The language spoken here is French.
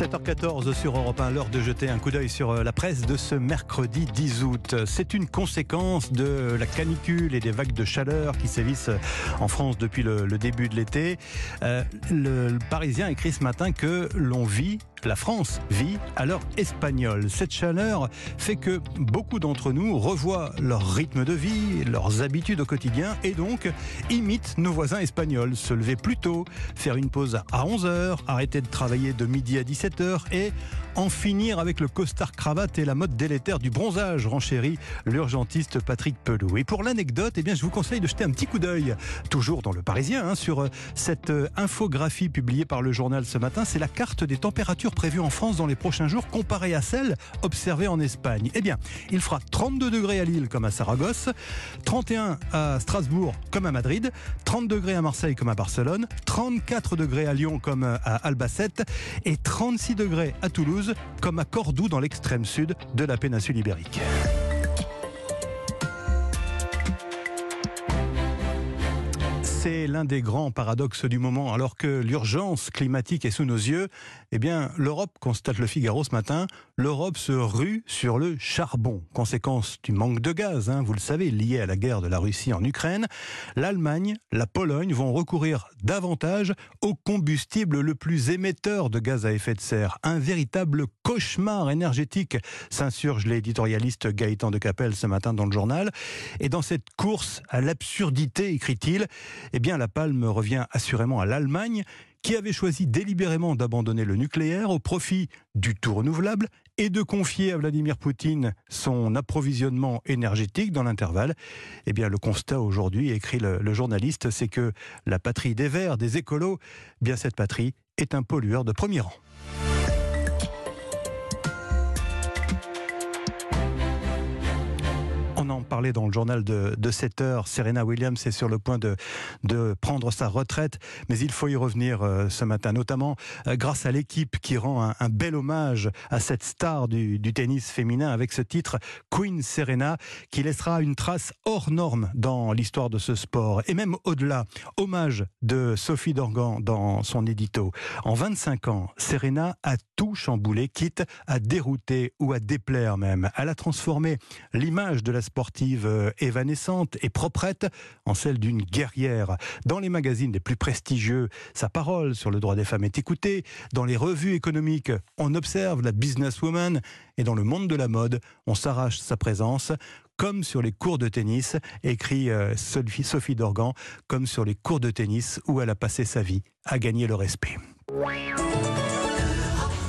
7h14 sur Europe 1, l'heure de jeter un coup d'œil sur euh, la presse de ce mercredi 10 août. C'est une conséquence de la canicule et des vagues de chaleur qui sévissent en France depuis le, début de l'été. Euh, le Parisien écrit ce matin que l'on vit la France vit à l'heure espagnole. Cette chaleur fait que beaucoup d'entre nous revoient leur rythme de vie, leurs habitudes au quotidien et donc imitent nos voisins espagnols. Se lever plus tôt, faire une pause à 11h, arrêter de travailler de midi à 17h et en finir avec le costard cravate et la mode délétère du bronzage, renchérit l'urgentiste Patrick Pelou. Et pour l'anecdote, eh bien, je vous conseille de jeter un petit coup d'œil, toujours dans le Parisien, hein, sur euh, cette euh, infographie publiée par le journal ce matin. C'est la carte des températures prévues en France dans les prochains jours comparée à celles observées en Espagne. Eh bien, il fera 32 degrés à Lille comme à Saragosse, 31 à Strasbourg comme à Madrid, 30 degrés à Marseille comme à Barcelone, 34 degrés à Lyon comme à Albacete et 36 degrés à Toulouse comme à Cordoue dans l'extrême sud de la péninsule ibérique. C'est l'un des grands paradoxes du moment. Alors que l'urgence climatique est sous nos yeux, eh bien, l'Europe, constate le Figaro ce matin, l'Europe se rue sur le charbon. Conséquence du manque de gaz, hein, vous le savez, lié à la guerre de la Russie en Ukraine. L'Allemagne, la Pologne vont recourir davantage au combustible le plus émetteur de gaz à effet de serre. Un véritable cauchemar énergétique, s'insurge l'éditorialiste Gaëtan de Capelle ce matin dans le journal. Et dans cette course à l'absurdité, écrit-il, eh bien la palme revient assurément à l'Allemagne qui avait choisi délibérément d'abandonner le nucléaire au profit du tout renouvelable et de confier à Vladimir Poutine son approvisionnement énergétique dans l'intervalle. Eh bien, le constat aujourd'hui, écrit le, journaliste, c'est que la patrie des Verts, des écolos, eh bien cette patrie est un pollueur de premier rang. En parlait dans le journal de, 7 heures. Serena Williams est sur le point de, de prendre sa retraite, mais il faut y revenir euh, ce matin, notamment euh, grâce à l'équipe qui rend un, bel hommage à cette star du, tennis féminin avec ce titre Queen Serena, qui laissera une trace hors norme dans l'histoire de ce sport. Et même au-delà, hommage de Sophie Dorgan dans son édito. En 25 ans, Serena a tout chamboulé, quitte à dérouter ou à déplaire même. Elle a transformé l'image de la sportive euh, évanescente et proprette en celle d'une guerrière. Dans les magazines les plus prestigieux, sa parole sur le droit des femmes est écoutée. Dans les revues économiques, on observe la businesswoman. Et dans le monde de la mode, on s'arrache sa présence comme sur les cours de tennis, écrit euh, Sophie Dorgan, comme sur les cours de tennis où elle a passé sa vie à gagner le respect.